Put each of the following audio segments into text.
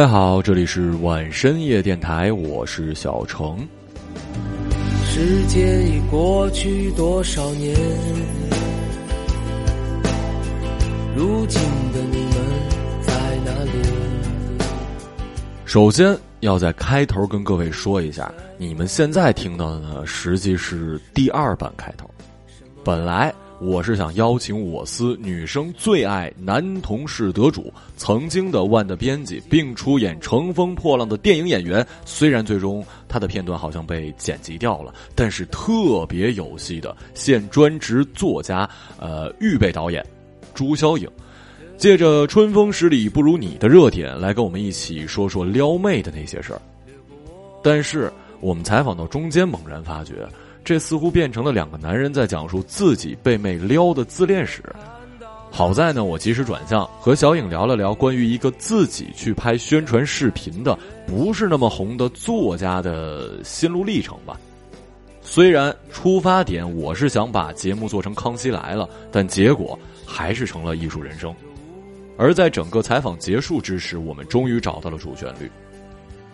各位好，这里是晚深夜电台，我是小程。时间已过去多少年？如今的你们在哪里？首先要在开头跟各位说一下，你们现在听到的呢，实际是第二版开头。本来。我是想邀请我司女生最爱男同事得主，曾经的万的编辑，并出演《乘风破浪》的电影演员。虽然最终他的片段好像被剪辑掉了，但是特别有戏的现专职作家，呃，预备导演朱霄影，借着“春风十里不如你”的热点，来跟我们一起说说撩妹的那些事儿。但是我们采访到中间，猛然发觉。这似乎变成了两个男人在讲述自己被妹撩的自恋史。好在呢，我及时转向和小影聊了聊关于一个自己去拍宣传视频的不是那么红的作家的心路历程吧。虽然出发点我是想把节目做成《康熙来了》，但结果还是成了艺术人生。而在整个采访结束之时，我们终于找到了主旋律，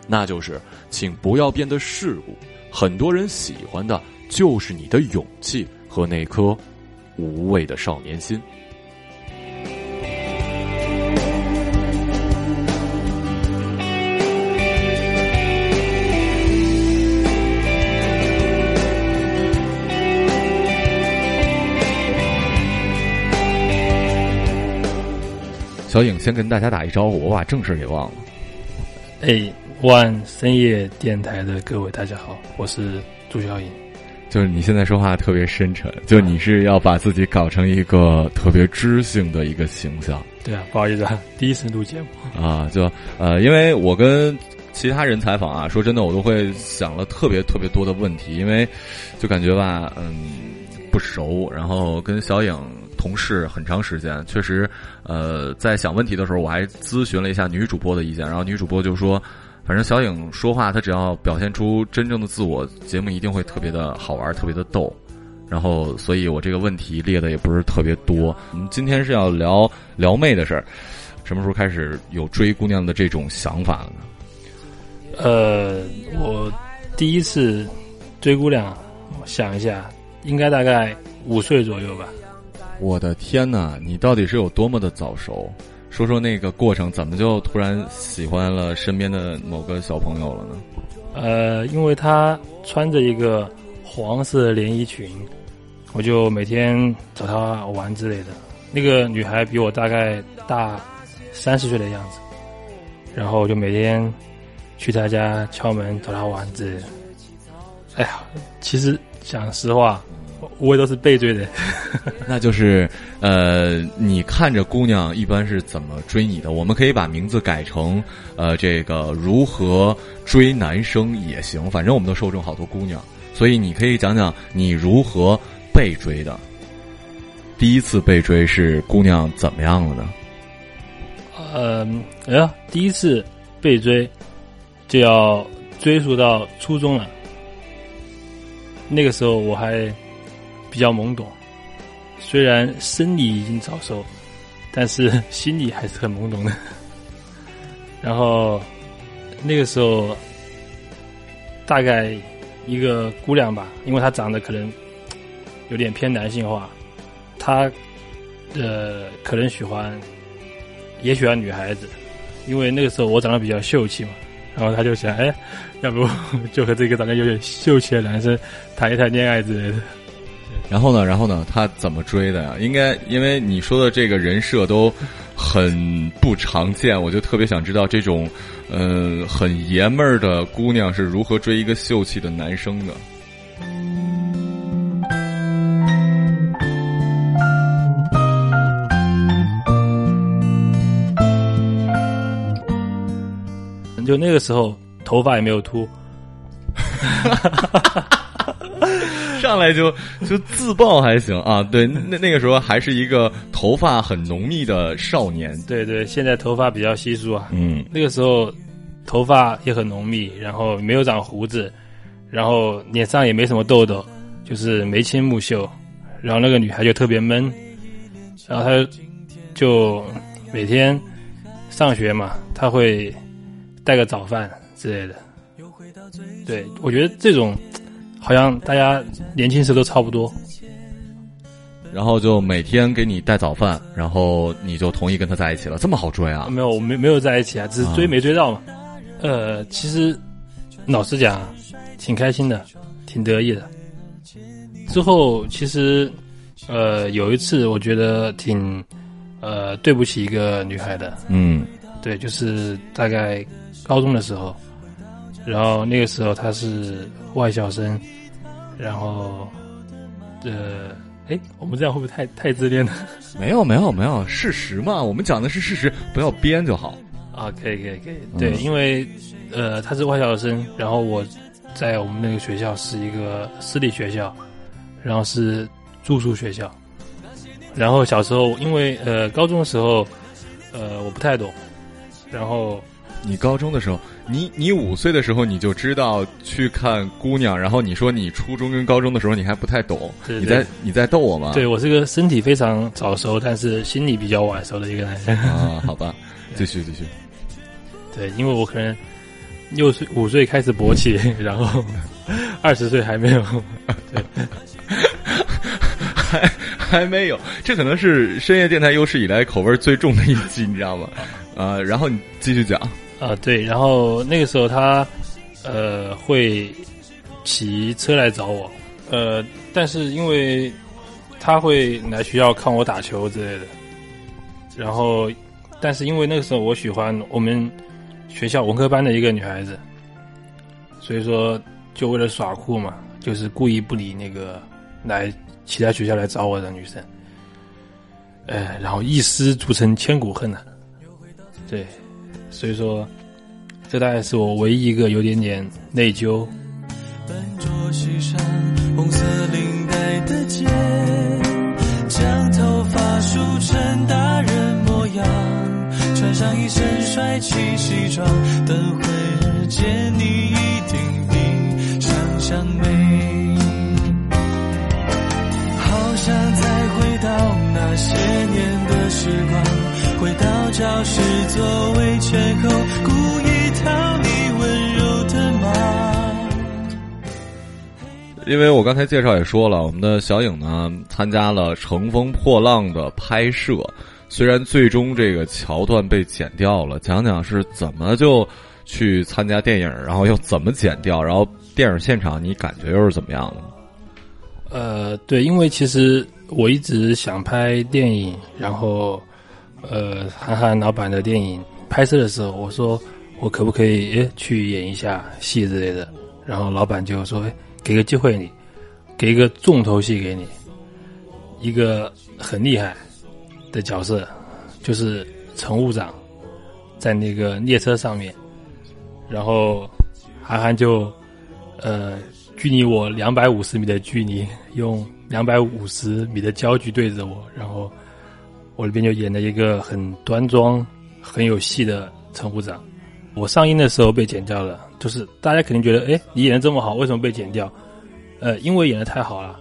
那就是请不要变得世故。很多人喜欢的。就是你的勇气和那颗无畏的少年心。小影先跟大家打一招呼，我把正事给忘了。哎，万深夜电台的各位，大家好，我是朱小影。就是你现在说话特别深沉，就你是要把自己搞成一个特别知性的一个形象。对啊，不好意思啊，第一次录节目啊，就呃，因为我跟其他人采访啊，说真的，我都会想了特别特别多的问题，因为就感觉吧，嗯，不熟，然后跟小影同事很长时间，确实，呃，在想问题的时候，我还咨询了一下女主播的意见，然后女主播就说。反正小影说话，她只要表现出真正的自我，节目一定会特别的好玩，特别的逗。然后，所以我这个问题列的也不是特别多。我们今天是要聊撩妹的事儿，什么时候开始有追姑娘的这种想法了呢？呃，我第一次追姑娘，我想一下，应该大概五岁左右吧。我的天哪，你到底是有多么的早熟？说说那个过程，怎么就突然喜欢了身边的某个小朋友了呢？呃，因为他穿着一个黄色连衣裙，我就每天找他玩之类的。那个女孩比我大概大三十岁的样子，然后我就每天去他家敲门找他玩之类的。哎呀，其实讲实话。我也都是被追的，那就是呃，你看着姑娘一般是怎么追你的？我们可以把名字改成呃，这个如何追男生也行，反正我们都受众好多姑娘，所以你可以讲讲你如何被追的。第一次被追是姑娘怎么样了呢？呃，哎呀，第一次被追就要追溯到初中了，那个时候我还。比较懵懂，虽然生理已经早熟，但是 心里还是很懵懂的。然后那个时候，大概一个姑娘吧，因为她长得可能有点偏男性化，她呃可能喜欢也喜欢女孩子，因为那个时候我长得比较秀气嘛，然后她就想，哎，要不就和这个长得有点秀气的男生谈一谈恋爱之类的。然后呢？然后呢？他怎么追的呀？应该因为你说的这个人设都很不常见，我就特别想知道这种嗯很爷们儿的姑娘是如何追一个秀气的男生的。就那个时候，头发也没有秃。上来就就自爆还行啊，对，那那个时候还是一个头发很浓密的少年，对对，现在头发比较稀疏啊，嗯，那个时候头发也很浓密，然后没有长胡子，然后脸上也没什么痘痘，就是眉清目秀，然后那个女孩就特别闷，然后她就每天上学嘛，她会带个早饭之类的。对，我觉得这种好像大家年轻时都差不多。然后就每天给你带早饭，然后你就同意跟他在一起了，这么好追啊？没有，我没没有在一起啊，只是追没追到嘛。呃，其实老实讲，挺开心的，挺得意的。之后其实呃有一次，我觉得挺呃对不起一个女孩的。嗯，对，就是大概高中的时候，然后那个时候他是外校生，然后呃。哎，我们这样会不会太太自恋了？没有，没有，没有，事实嘛，我们讲的是事实，不要编就好。啊，可以，可以，可以。对，因为呃，他是外校生，然后我在我们那个学校是一个私立学校，然后是住宿学校。然后小时候，因为呃，高中的时候，呃，我不太懂，然后。你高中的时候，你你五岁的时候你就知道去看姑娘，然后你说你初中跟高中的时候你还不太懂，你在你在逗我吗？对我是个身体非常早熟，但是心理比较晚熟的一个男生啊。好吧，继续继续。对，因为我可能六岁五岁开始勃起，然后 二十岁还没有，对，还还没有，这可能是深夜电台有史以来口味最重的一期，你知道吗？啊，然后你继续讲。啊，对，然后那个时候他，呃，会骑车来找我，呃，但是因为他会来学校看我打球之类的，然后，但是因为那个时候我喜欢我们学校文科班的一个女孩子，所以说就为了耍酷嘛，就是故意不理那个来其他学校来找我的女生，呃，然后一失足成千古恨呐，对。所以说，这大概是我唯一一个有点点内疚。笨拙系上红色领带的结，将头发梳成大人模样，穿上一身帅气西装，等会儿见你一定比想象美。好想再回到那些年时光。回到教室座位前后，故意讨你温柔的骂。因为我刚才介绍也说了，我们的小影呢参加了《乘风破浪》的拍摄，虽然最终这个桥段被剪掉了，讲讲是怎么就去参加电影，然后又怎么剪掉，然后电影现场你感觉又是怎么样的？呃，对，因为其实我一直想拍电影，然后。呃，韩寒老板的电影拍摄的时候，我说我可不可以诶去演一下戏之类的，然后老板就说给个机会你，给一个重头戏给你，一个很厉害的角色，就是乘务长，在那个列车上面，然后韩寒就呃距离我两百五十米的距离，用两百五十米的焦距对着我，然后。我里边就演了一个很端庄、很有戏的乘务长。我上映的时候被剪掉了，就是大家肯定觉得，哎，你演的这么好，为什么被剪掉？呃，因为演的太好了，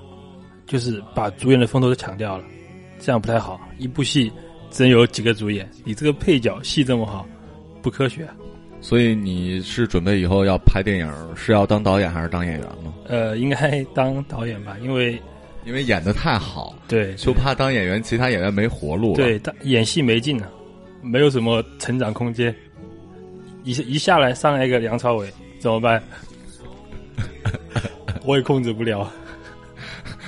就是把主演的风头都抢掉了，这样不太好。一部戏真有几个主演，你这个配角戏这么好，不科学。所以你是准备以后要拍电影，是要当导演还是当演员吗？呃，应该当导演吧，因为。因为演的太好，对，就怕当演员，其他演员没活路。对，演戏没劲了，没有什么成长空间。一一下来上来一个梁朝伟，怎么办？我也控制不了。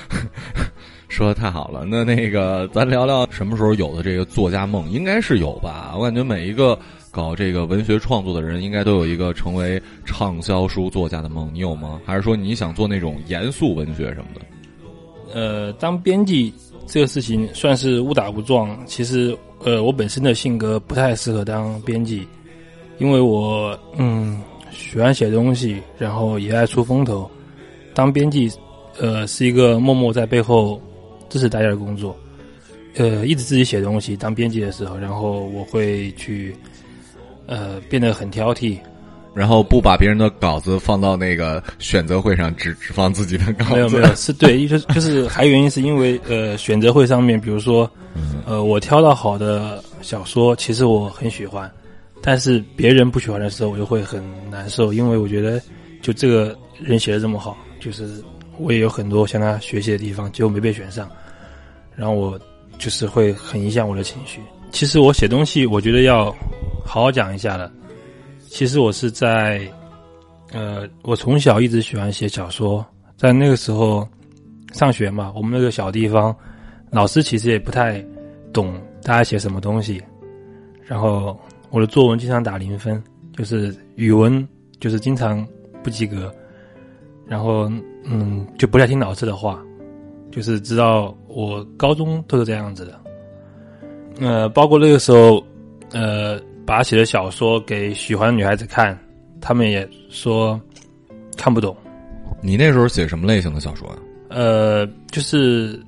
说的太好了，那那个咱聊聊什么时候有的这个作家梦？应该是有吧？我感觉每一个搞这个文学创作的人，应该都有一个成为畅销书作家的梦。你有吗？还是说你想做那种严肃文学什么的？呃，当编辑这个事情算是误打误撞。其实，呃，我本身的性格不太适合当编辑，因为我嗯喜欢写东西，然后也爱出风头。当编辑，呃，是一个默默在背后支持大家的工作。呃，一直自己写东西，当编辑的时候，然后我会去呃变得很挑剔。然后不把别人的稿子放到那个选择会上，只只放自己的稿子。没有没有，是对，就是就是还原因是因为呃选择会上面，比如说呃我挑到好的小说，其实我很喜欢，但是别人不喜欢的时候，我就会很难受，因为我觉得就这个人写的这么好，就是我也有很多向他学习的地方，结果没被选上，然后我就是会很影响我的情绪。其实我写东西，我觉得要好好讲一下的。其实我是在，呃，我从小一直喜欢写小说，在那个时候上学嘛，我们那个小地方，老师其实也不太懂大家写什么东西，然后我的作文经常打零分，就是语文就是经常不及格，然后嗯就不太听老师的话，就是知道我高中都是这样子的。呃，包括那个时候，呃，把写的小说给喜欢的女孩子看，他们也说看不懂。你那时候写什么类型的小说啊？呃，就是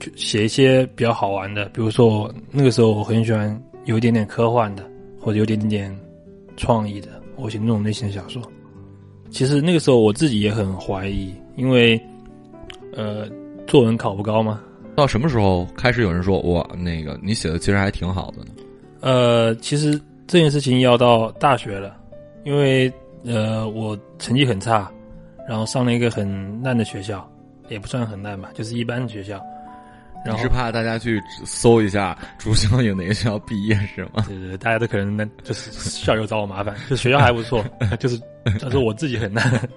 就写一些比较好玩的，比如说那个时候我很喜欢有一点点科幻的，或者有点点创意的，我写那种类型的小说。其实那个时候我自己也很怀疑，因为呃，作文考不高嘛。到什么时候开始有人说哇，那个你写的其实还挺好的呢？呃，其实这件事情要到大学了，因为呃我成绩很差，然后上了一个很烂的学校，也不算很烂吧，就是一般的学校。然后你是怕大家去搜一下朱湘有哪个学校毕业是吗？对 对对，大家都可能那就是校友找我麻烦，就学校还不错，就是但是我自己很烂。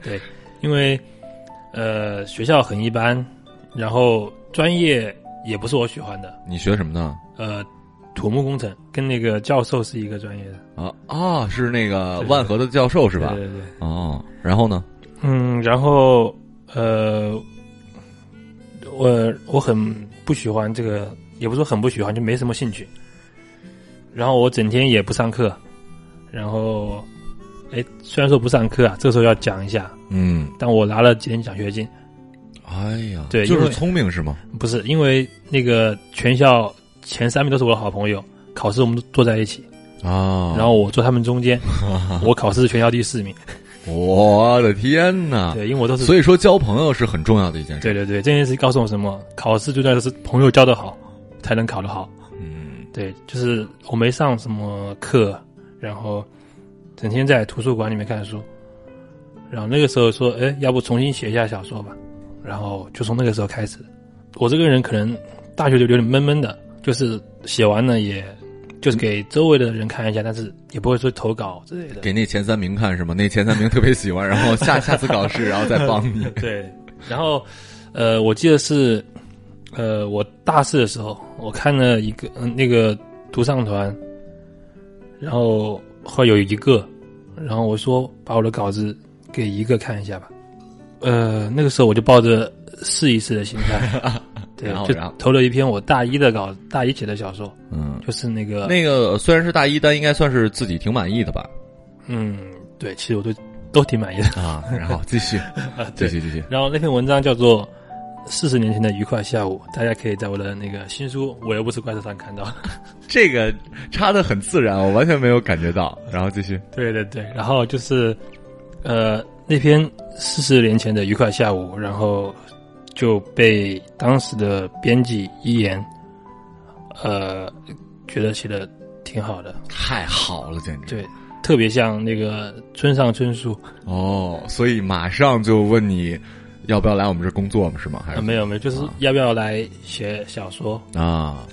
对，因为呃学校很一般，然后专业也不是我喜欢的，你学什么呢？呃，土木工程跟那个教授是一个专业的，啊啊，是那个万和的教授是吧？对对对。哦，然后呢？嗯，然后呃，我我很不喜欢这个，也不是说很不喜欢，就没什么兴趣。然后我整天也不上课，然后，哎，虽然说不上课啊，这个时候要讲一下，嗯，但我拿了几年奖学金，哎呀，对就是聪明是吗？不是因为那个全校前三名都是我的好朋友，考试我们都坐在一起，啊，然后我坐他们中间，我考试全校第四名，我的天哪！对，因为我都是所以说交朋友是很重要的一件事。对对对，这件事告诉我什么？考试最重要的是朋友交得好，才能考得好。嗯，对，就是我没上什么课，然后整天在图书馆里面看书，然后那个时候说，哎，要不重新写一下小说吧，然后就从那个时候开始。我这个人可能大学就有点闷闷的，就是写完了也，就是给周围的人看一下，但是也不会说投稿之类的。给那前三名看是吗？那前三名特别喜欢，然后下下次考试然后再帮你。对，然后呃，我记得是呃，我大四的时候，我看了一个、嗯、那个独上团，然后后来有一个，然后我说把我的稿子给一个看一下吧。呃，那个时候我就抱着试一试的心态，对然，后就然后投了一篇我大一的稿，大一写的小说，嗯，就是那个那个虽然是大一，但应该算是自己挺满意的吧？嗯，对，其实我都都挺满意的。啊，然后继续，继。续，继续。然后那篇文章叫做《四十年前的愉快下午》，大家可以在我的那个新书《我又不是怪兽》上看到。这个插的很自然，我完全没有感觉到。然后继续。对对对，然后就是，呃，那篇四十年前的愉快下午，然后就被当时的编辑一言，呃，觉得写的挺好的，太好了，简直。对，特别像那个村上春树。哦，所以马上就问你要不要来我们这工作嘛？是吗？还啊，是没有没有，就是啊要不要来写小说？啊？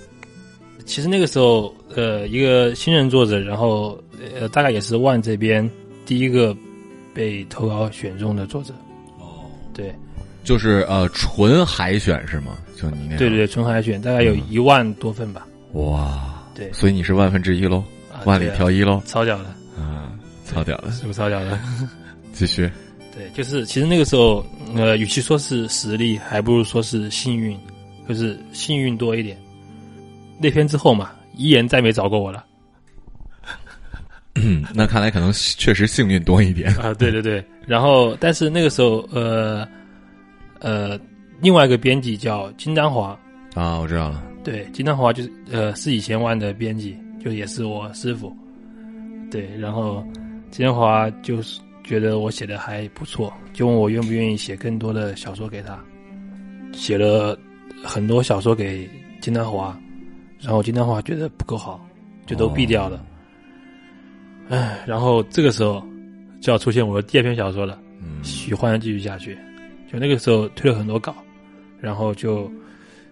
其实那个时候，呃，一个新人作者，然后呃，大概也是万这边第一个被投稿选中的作者。哦，对就是呃，纯海选是吗？就你那对对对，纯海选大概有一万多份吧。哇，对所以你是万分之一喽，啊万里挑一喽，超屌的，啊，超屌的，是不是超屌的？继续。对，就是其实那个时候，呃，与其说是实力，还不如说是幸运，就是幸运多一点。那篇之后嘛，一言再没找过我了。嗯，那看来可能确实幸运多一点。啊，对对对，然后但是那个时候，呃呃，另外一个编辑叫金丹华，啊，我知道了。对，金丹华就是呃是以前万的编辑，就也是我师傅，对，然后金丹华就是觉得我写的还不错，就问我愿不愿意写更多的小说给他，写了很多小说给金丹华，然后金丹华觉得不够好，就都毙掉了。唉，然后这个时候就要出现我的第二篇小说了，嗯《喜欢继续下去》。就那个时候推了很多稿，然后就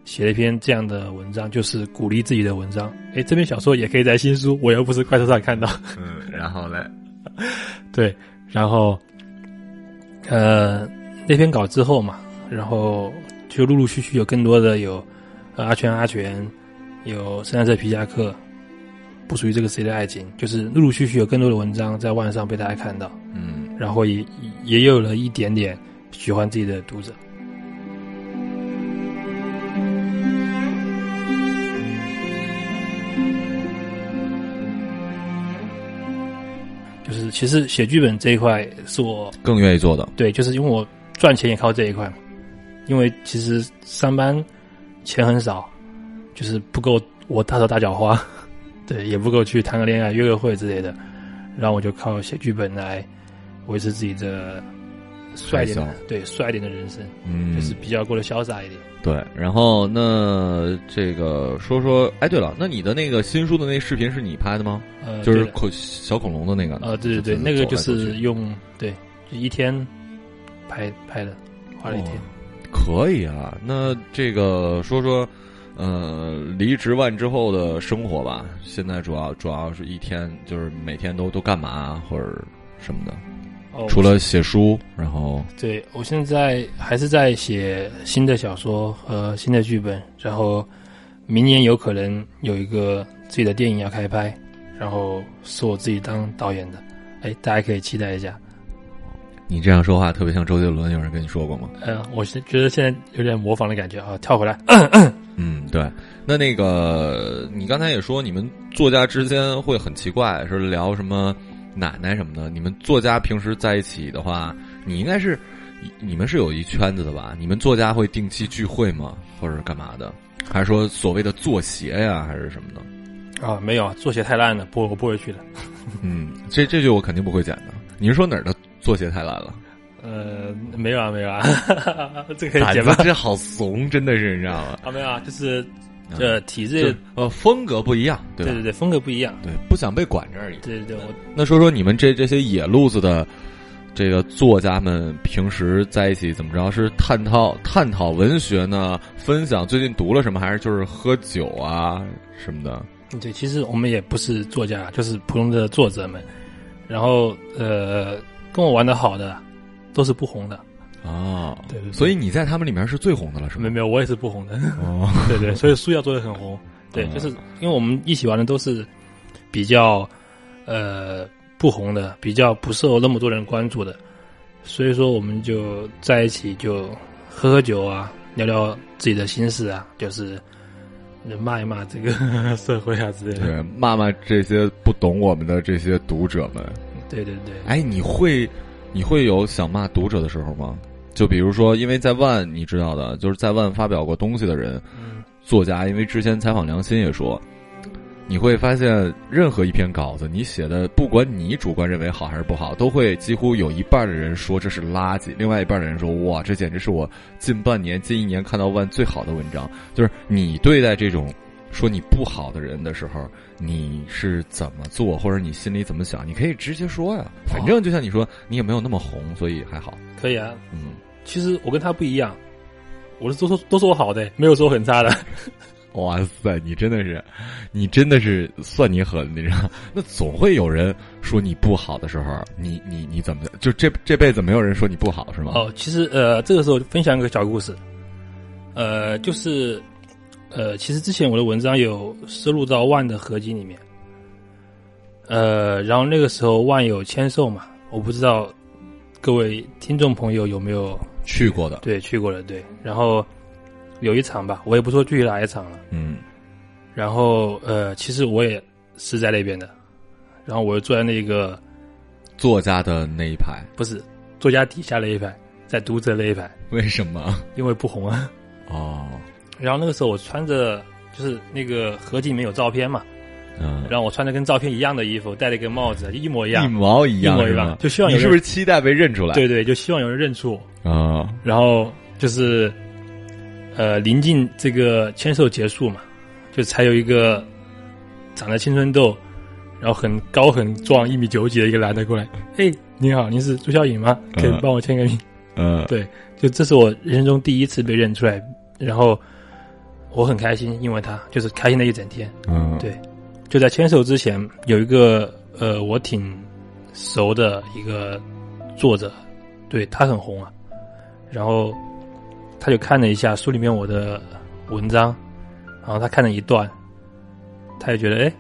写了一篇这样的文章，就是鼓励自己的文章。哎，这篇小说也可以在新书，我又不是快手上看到。嗯，然后呢，对，然后呃那篇稿之后嘛，然后就陆陆续续有更多的有呃阿全阿全，有圣诞色皮夹克，不属于这个谁的爱情，就是陆陆续续有更多的文章在万上被大家看到，嗯然后也也有了一点点喜欢自己的读者。就是其实写剧本这一块是我更愿意做的，对，就是因为我赚钱也靠这一块嘛。因为其实上班钱很少，就是不够我大手大脚花，对，也不够去谈个恋爱、约个会之类的。然后我就靠写剧本来维持自己的帅一点的，对，帅一点的人生，嗯，就是比较过得潇洒一点。对。然后那这个说说，哎，对了，那你的那个新书的那视频是你拍的吗？呃，就是恐小恐龙的那个？呃，对对对，那个就是用对，就一天拍拍的，花了一天。哦可以啊，那这个说说，呃，离职完之后的生活吧。现在主要主要是一天，就是每天都都干嘛或者什么的。哦，除了写书，然后对我现在还是在写新的小说和新的剧本，然后明年有可能有一个自己的电影要开拍，然后是我自己当导演的，哎，大家可以期待一下。你这样说话特别像周杰伦，有人跟你说过吗？嗯、我是觉得现在有点模仿的感觉啊，跳回来，嗯，对。那那个，你刚才也说，你们作家之间会很奇怪，是聊什么奶奶什么的。你们作家平时在一起的话，你应该是你们是有一圈子的吧？你们作家会定期聚会吗？或者是干嘛的？还是说所谓的作协呀，还是什么的？啊，没有啊，做鞋太烂了，不，我不会去的。嗯，这这句我肯定不会剪的。你是说哪儿的作协太烂了？呃，没有啊，没有啊，这个可以剪吧？这好怂，真的是你知道吗？啊，没有啊，就是这体制，呃风格不一样，对？对对对，风格不一样。对，不想被管着而已。对对对，我那说说你们这这些野路子的这个作家们，平时在一起怎么着？是探讨探讨文学呢？分享最近读了什么？还是就是喝酒啊什么的？对，其实我们也不是作家，就是普通的作者们。然后呃，跟我玩的好的都是不红的，哦，对对对所以你在他们里面是最红的了，是吗？没没有，我也是不红的。哦，对对，所以书要做的很红。对，哦就是因为我们一起玩的都是比较呃不红的，比较不受那么多人关注的，所以说我们就在一起就喝喝酒啊，聊聊自己的心事啊，就是骂一骂这个 社会啊之类的。对，骂骂这些不懂我们的这些读者们。对对对，哎，你会你会有想骂读者的时候吗？就比如说，因为在万你知道的，就是在万发表过东西的人，作家，因为之前采访梁心也说，你会发现任何一篇稿子你写的，不管你主观认为好还是不好，都会几乎有一半的人说这是垃圾，另外一半的人说哇，这简直是我近半年、近一年看到万最好的文章。就是你对待这种说你不好的人的时候，你是怎么做，或者你心里怎么想，你可以直接说呀。反正就像你说，你也没有那么红，所以还好。可以啊。嗯，其实我跟他不一样，我是都说都说我好的，没有说很差的。哇塞，你真的是，你真的是算你狠，你知道？那总会有人说你不好的时候，你你你怎么就这这辈子没有人说你不好是吗？哦，其实呃，这个时候分享一个小故事，呃，就是呃，其实之前我的文章有收录到万的合集里面，呃，然后那个时候万有签售嘛，我不知道各位听众朋友有没有去过的，对去过的对，然后有一场吧，我也不说具体哪一场了，嗯。然后呃，其实我也是在那边的，然后我就坐在那个作家的那一排，不是作家底下那一排，在读者那一排，为什么？因为不红啊。哦，然后那个时候我穿着就是那个合集里面有照片嘛，嗯，然后我穿着跟照片一样的衣服，戴了一个帽子，一模一样一样。毛一样一模一样？就希望有人你是不是期待被认出来？对对，就希望有人认出我。啊，然后就是呃，临近这个签售结束嘛，就才有一个长着青春痘，然后很高很壮，一米九几的一个男的过来，哎，你好，您是朱小颖吗？可以嗯帮我签个名？嗯，对，就这是我人生中第一次被认出来，然后我很开心，因为他就是开心了一整天。嗯，对，就在牵手之前，有一个呃，我挺熟的一个作者，对他很红啊，然后他就看了一下书里面我的文章，然后他看了一段，他就觉得哎，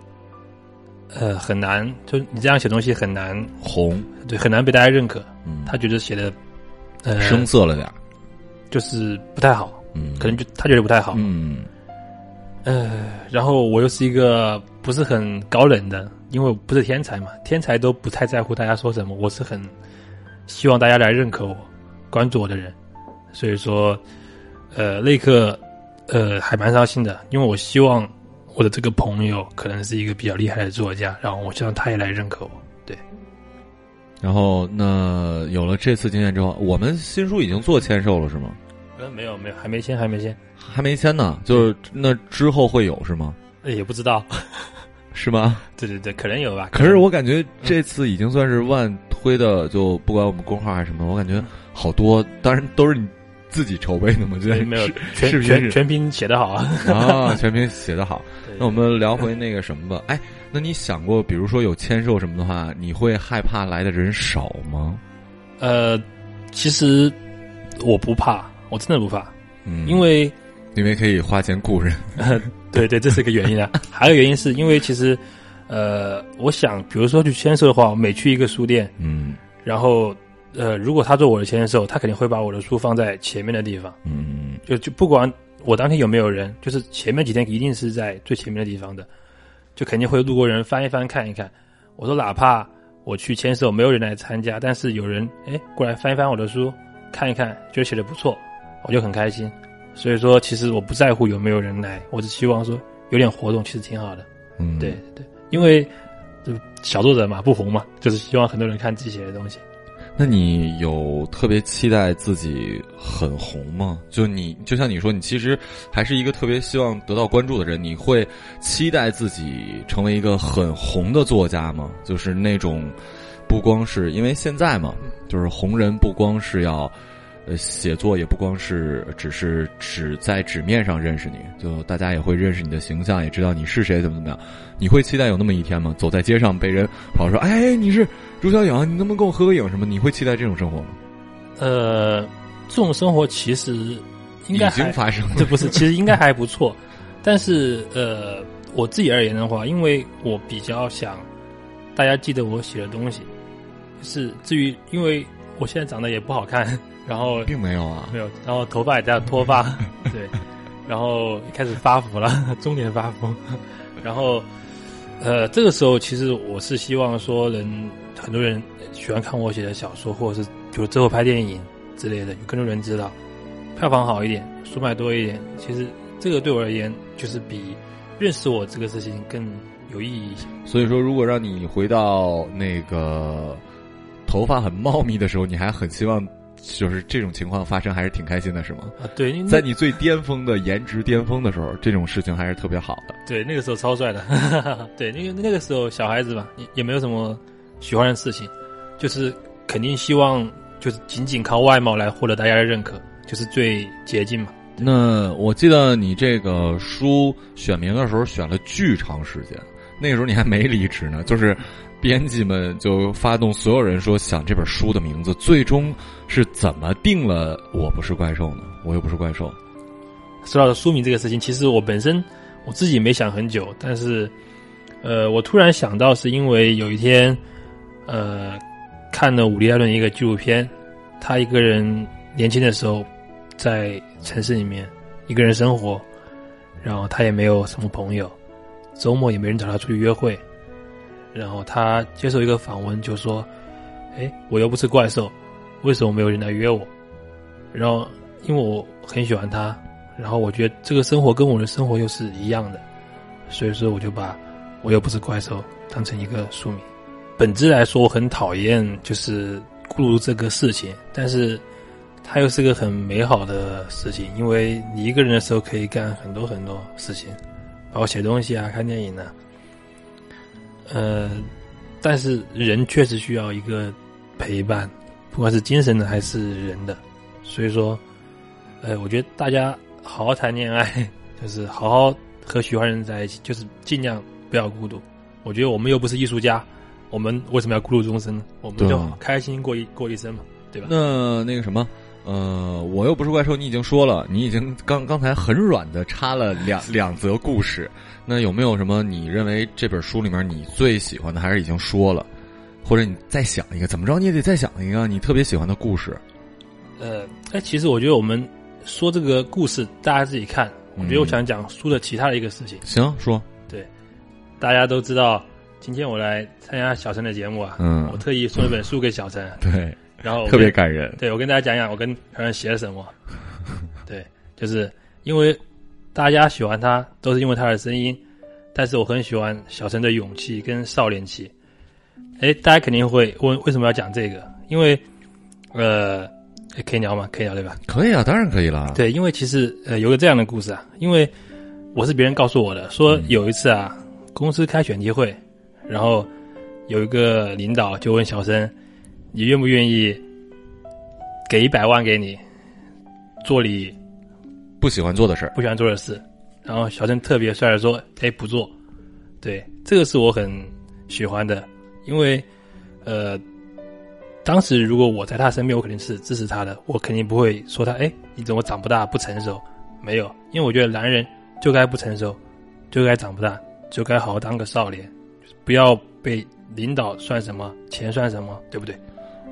呃，很难，就你这样写东西很难，红，对，很难被大家认可。嗯，他觉得写的呃生涩了点儿，就是不太好，嗯，可能就他觉得不太好，嗯。呃，然后我又是一个不是很高冷的，因为我不是天才嘛，天才都不太在乎大家说什么，我是很希望大家来认可我、关注我的人，所以说，呃，那一刻，呃，还蛮伤心的，因为我希望我的这个朋友可能是一个比较厉害的作家，然后我希望他也来认可我。然后那有了这次经验之后，我们新书已经做签售了是吗？呃，没有没有，还没签，还没签，还没签呢，就是那之后会有是吗？呃也不知道。是吗？对对对，可能有吧。可是我感觉这次已经算是万推的，就不管我们公号还是什么，我感觉好多，当然都是你自己筹备的嘛，觉得没没有是全全全凭写的好啊。啊，全凭写的好。那我们聊回那个什么吧，哎，那你想过，比如说有签售什么的话，你会害怕来的人少吗？呃，其实我不怕，我真的不怕，嗯，因为因为可以花钱雇人，对对，这是一个原因啊。还有原因是因为其实，呃，我想，比如说去签售的话，我每去一个书店，嗯然后呃，如果他做我的签售，他肯定会把我的书放在前面的地方，嗯就就不管我当天有没有人，就是前面几天一定是在最前面的地方的，就肯定会路过人翻一翻看一看。我说哪怕我去签售，没有人来参加，但是有人哎过来翻一翻我的书，看一看，觉得写的不错，我就很开心。所以说，其实我不在乎有没有人来，我只希望说有点活动，其实挺好的。嗯，对对，因为就小作者嘛，不红嘛，就是希望很多人看自己写的东西。那你有特别期待自己很红吗？就你就像你说，你其实还是一个特别希望得到关注的人，你会期待自己成为一个很红的作家吗？就是那种不光是因为现在嘛，就是红人不光是要。呃，写作也不光是只是只在纸面上认识你，就大家也会认识你的形象，也知道你是谁，怎么怎么样。你会期待有那么一天吗？走在街上被人跑说：“哎，你是朱小颖，你能不能跟我合个影？”什么？你会期待这种生活吗？呃，这种生活其实应该已经还发生了。这不是，其实应该还不错。但是呃，我自己而言的话，因为我比较想大家记得我写的东西，是至于因为我现在长得也不好看，然后并没有啊。没，有，然后头发也在脱发，对，然后开始发福了，中年发福，然后呃，这个时候其实我是希望说能很多人喜欢看我写的小说，或者是比如之后拍电影之类的，有更多人知道，票房好一点，书卖多一点，其实这个对我而言就是比认识我这个事情更有意义。一些。所以说，如果让你回到那个头发很茂密的时候，你还很希望就是这种情况发生，还是挺开心的，是吗？啊，对，在你最巅峰的颜值巅峰的时候，这种事情还是特别好的。对那个时候超帅的，对那个那个时候小孩子嘛，也也没有什么喜欢的事情，就是肯定希望就是仅仅靠外貌来获得大家的认可，就是最捷径嘛。那我记得你这个书选名的时候选了巨长时间，那个时候你还没离职呢，就是编辑们就发动所有人说想这本书的名字，最终是怎么定了“我不是怪兽”呢？我又不是怪兽。说到书名这个事情，其实我本身我自己没想很久，但是呃，我突然想到是因为有一天呃看了伍迪·艾伦一个纪录片，他一个人年轻的时候在城市里面一个人生活，然后他也没有什么朋友，周末也没人找他出去约会，然后他接受一个访问就说：“哎，我又不是怪兽，为什么没有人来约我？”然后因为我很喜欢他，然后我觉得这个生活跟我的生活又是一样的，所以说我就把我又不是怪兽当成一个书名。本质来说，我很讨厌就是孤独这个事情，但是它又是个很美好的事情，因为你一个人的时候可以干很多很多事情，包括写东西啊、看电影啊。呃，但是人确实需要一个陪伴，不管是精神的还是人的。所以说，呃，我觉得大家好好谈恋爱，就是好好和喜欢人在一起，就是尽量不要孤独。我觉得我们又不是艺术家，我们为什么要孤独终生呢？我们就开心过一过一生嘛，对吧？那那个什么，呃，我又不是怪兽，你已经说了，你已经刚刚才很软的插了两两则故事。那有没有什么你认为这本书里面你最喜欢的，还是已经说了？或者你再想一个，怎么着你也得再想一个你特别喜欢的故事。呃，哎，其实我觉得我们说这个故事，大家自己看。我觉得我想讲书的其他的一个事情。行，说，对大家都知道，今天我来参加小陈的节目啊，嗯我特意送一本书给小陈，对，然后特别感人。对我跟大家讲讲我跟小陈写了什么。对，就是因为大家喜欢他，都是因为他的声音，但是我很喜欢小陈的勇气跟少年气。哎，大家肯定会问为什么要讲这个？因为呃，可以聊吗？可以聊对吧？可以啊，当然可以了。对，因为其实呃有个这样的故事啊，因为我是别人告诉我的，说有一次啊，公司开选题会，然后有一个领导就问小生，你愿不愿意给一百万给你做你不喜欢做的事儿，不喜欢做的事？然后小郑特别帅的说，哎，不做。对，这个是我很喜欢的，因为呃，当时如果我在他身边，我肯定是支持他的，我肯定不会说他，哎，你怎么长不大不成熟？没有，因为我觉得男人就该不成熟，就该长不大，就该好好当个少年，不要被领导算什么，钱算什么，对不对？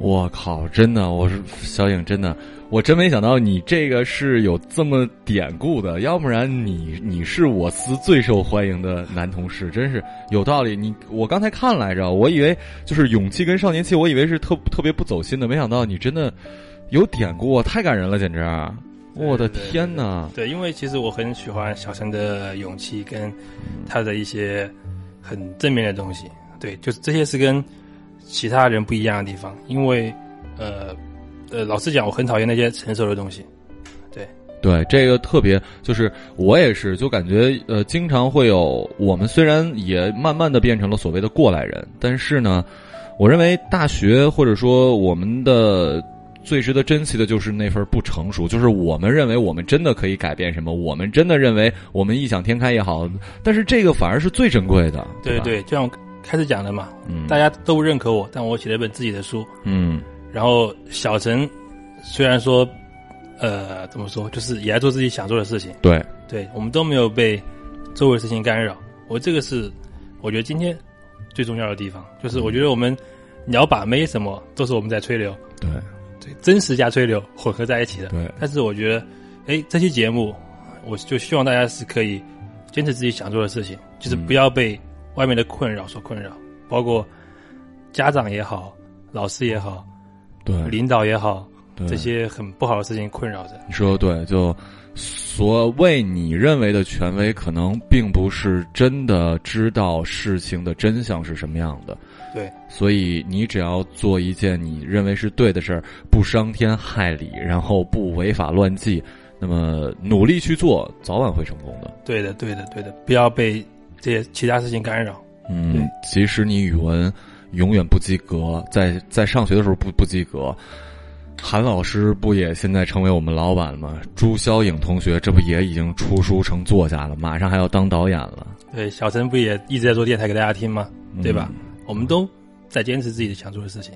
我靠，真的，我是小影，真的，我真没想到你这个是有这么典故的，要不然你你是我司最受欢迎的男同事，真是有道理。你我刚才看来着，我以为就是勇气跟少年气，我以为是特特别不走心的，没想到你真的有典故，太感人了，简直！我的对对天哪！对，因为其实我很喜欢小陈的勇气跟他的一些很正面的东西。对，就是这些是跟其他人不一样的地方。因为呃呃，老实讲，我很讨厌那些成熟的东西。对对这个特别，就是我也是，就感觉呃，经常会有我们虽然也慢慢的变成了所谓的过来人，但是呢，我认为大学或者说我们的最值得珍惜的就是那份不成熟，就是我们认为我们真的可以改变什么，我们真的认为我们异想天开也好，但是这个反而是最珍贵的，吧，对对，就像我开始讲的嘛，嗯，大家都不认可我，但我写了一本自己的书。嗯然后小陈虽然说呃怎么说，就是也在做自己想做的事情。对，对我们都没有被周围的事情干扰。我这个是我觉得今天最重要的地方，就是我觉得我们聊把妹什么都是我们在吹牛，对对，真实加吹牛混合在一起的。对，但是我觉得，哎，这期节目，我就希望大家是可以坚持自己想做的事情，就是不要被外面的困扰所困扰，包括家长也好，老师也好，对，领导也好，对这些很不好的事情困扰着。你说的对，就所谓你认为的权威，可能并不是真的知道事情的真相是什么样的。对，所以你只要做一件你认为是对的事儿，不伤天害理，然后不违法乱纪，那么努力去做，早晚会成功的。对的，对的，对的，不要被这些其他事情干扰。嗯对，即使你语文永远不及格，在在上学的时候不不及格，韩老师不也现在成为我们老板了吗？朱霄颖同学这不也已经出书成作家了，马上还要当导演了，对，小陈不也一直在做电台给大家听吗？对吧？嗯我们都在坚持自己的想做的事情。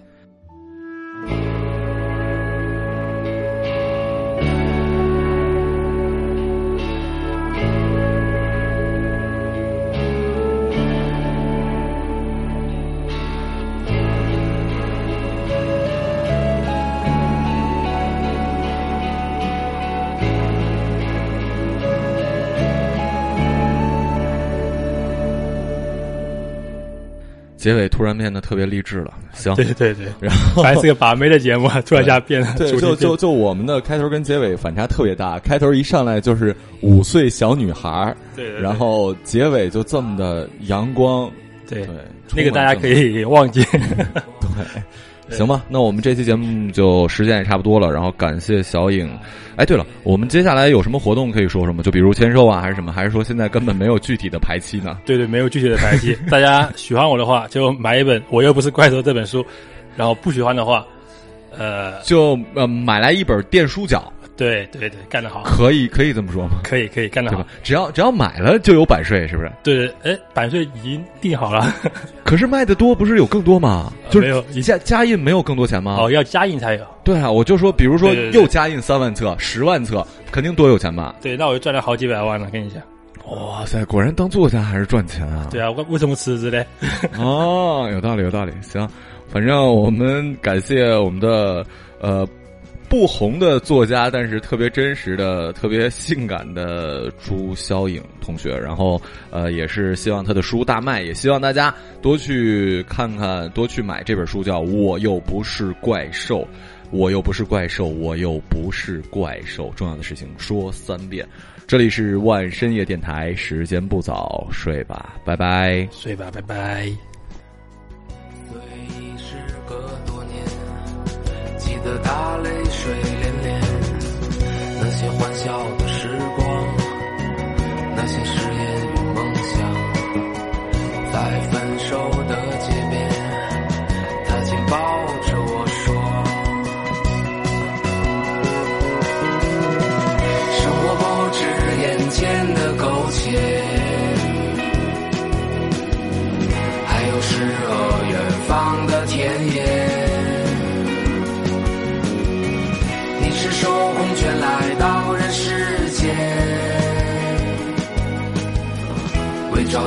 结尾突然变得特别励志了。行，对对对，然后还是个把妹的节目，突然一下变得就就就我们的开头跟结尾反差特别大，开头一上来就是五岁小女孩，对对对然后结尾就这么的阳光，对对，那个大家可以以忘记。对。行吧，那我们这期节目就时间也差不多了，然后感谢小影。哎，对了，我们接下来有什么活动可以说什么？就比如签售啊，还是什么？还是说现在根本没有具体的排期呢？对对，没有具体的排期。大家喜欢我的话，就买一本《我又不是怪兽》这本书；然后不喜欢的话，呃，就呃买来一本电书角。对对对，干得好，可以可以这么说吗？可以可以干得好，只要只要买了就有版税，是不是？对对，哎，版税已经定好了。可是卖的多，不是有更多吗？就是没有加加印没有更多钱吗？哦，要加印才有。对啊，我就说，比如说又加印三万册、十万册，肯定多有钱吧？对，那我就赚了好几百万了，跟你讲。哇塞，果然当作家还是赚钱啊！对啊，为为什么辞职嘞？哦，有道理，有道理。行，反正我们感谢我们的呃不红的作家，但是特别真实的、特别性感的朱霄颖同学。然后呃，也是希望他的书大卖，也希望大家多去看看，多去买这本书，叫《我又不是怪兽》。我又不是怪兽，我又不是怪兽。重要的事情说三遍。这里是万深夜电台，时间不早，睡吧，拜拜。睡吧，拜拜。记得他泪水涟涟，那些欢笑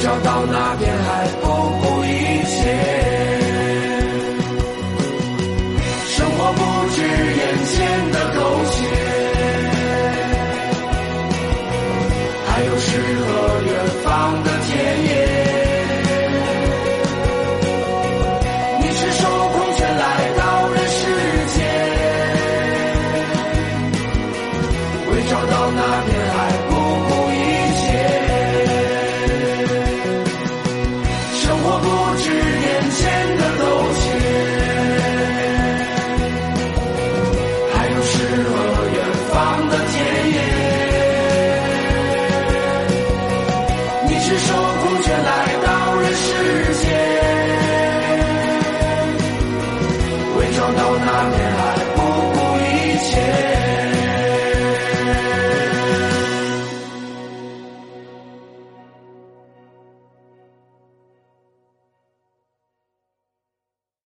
找到那片海